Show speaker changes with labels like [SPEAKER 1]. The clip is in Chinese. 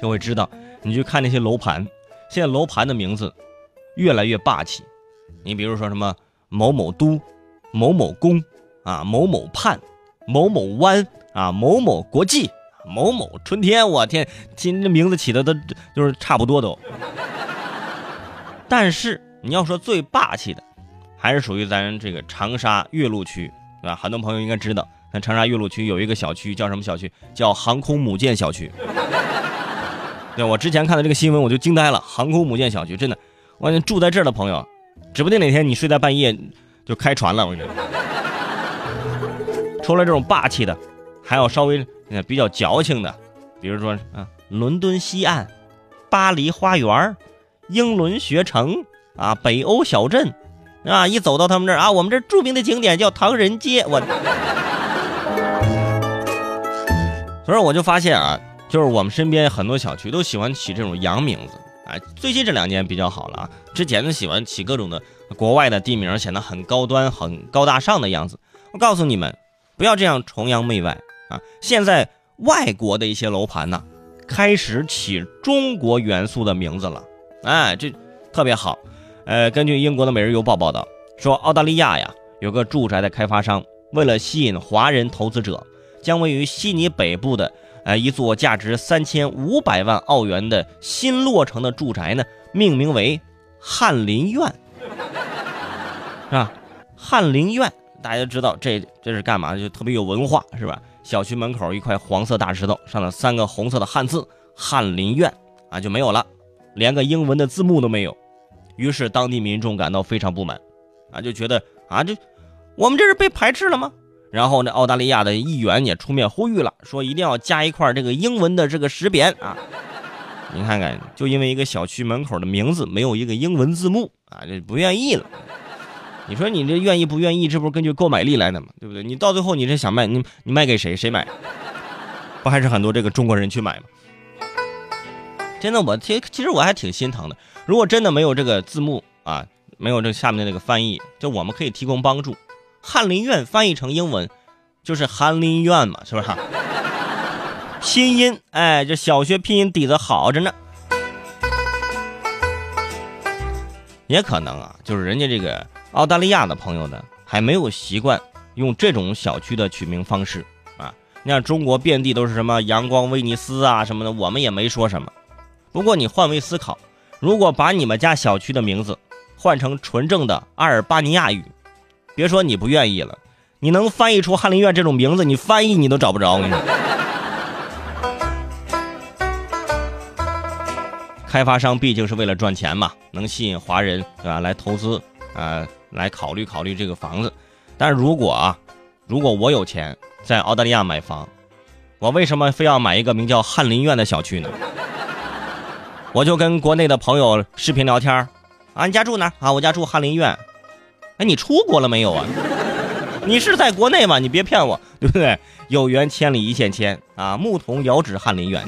[SPEAKER 1] 就会知道，你去看那些楼盘，现在楼盘的名字越来越霸气。你比如说什么某某都、某某宫啊、某某畔、某某湾啊、某某国际、某某春天，我天，听这名字起的都就是差不多都。但是你要说最霸气的，还是属于咱这个长沙岳麓区，对吧？很多朋友应该知道，咱长沙岳麓区有一个小区叫什么小区？叫航空母舰小区。对，我之前看的这个新闻，我就惊呆了。航空母舰小区真的，我感觉住在这儿的朋友，指不定哪天你睡在半夜就开船了。我跟你说，除了这种霸气的，还有稍微比较矫情的，比如说啊，伦敦西岸、巴黎花园、英伦学城啊、北欧小镇啊，一走到他们这儿啊，我们这著名的景点叫唐人街，我，所以我就发现啊。就是我们身边很多小区都喜欢起这种洋名字，哎，最近这两年比较好了啊。之前呢喜欢起各种的国外的地名，显得很高端、很高大上的样子。我告诉你们，不要这样崇洋媚外啊！现在外国的一些楼盘呢，开始起中国元素的名字了，哎，这特别好。呃，根据英国的《每日邮报》报道说，澳大利亚呀有个住宅的开发商，为了吸引华人投资者，将位于悉尼北部的。呃，一座价值三千五百万澳元的新落成的住宅呢，命名为翰林院，是吧？翰林院，大家知道这这是干嘛？就特别有文化，是吧？小区门口一块黄色大石头，上了三个红色的汉字“翰林院”，啊，就没有了，连个英文的字幕都没有。于是当地民众感到非常不满，啊，就觉得啊，这我们这是被排斥了吗？然后呢，澳大利亚的议员也出面呼吁了，说一定要加一块这个英文的这个识别啊！你看看，就因为一个小区门口的名字没有一个英文字幕啊，这不愿意了。你说你这愿意不愿意？这不是根据购买力来的吗？对不对？你到最后你这想卖，你你卖给谁？谁买？不还是很多这个中国人去买吗？真的，我其其实我还挺心疼的。如果真的没有这个字幕啊，没有这下面的那个翻译，就我们可以提供帮助。翰林院翻译成英文就是翰林院嘛，是不是？拼音，哎，这小学拼音底子好着呢。也可能啊，就是人家这个澳大利亚的朋友呢，还没有习惯用这种小区的取名方式啊。你看中国遍地都是什么阳光威尼斯啊什么的，我们也没说什么。不过你换位思考，如果把你们家小区的名字换成纯正的阿尔巴尼亚语。别说你不愿意了，你能翻译出翰林院这种名字，你翻译你都找不着。我跟你说，开发商毕竟是为了赚钱嘛，能吸引华人对吧来投资啊，来考虑考虑这个房子。但是如果啊，如果我有钱在澳大利亚买房，我为什么非要买一个名叫翰林院的小区呢？我就跟国内的朋友视频聊天啊，你家住哪啊？我家住翰林院。哎，你出国了没有啊？你是在国内吗？你别骗我，对不对？有缘千里一线牵啊，牧童遥指翰林院。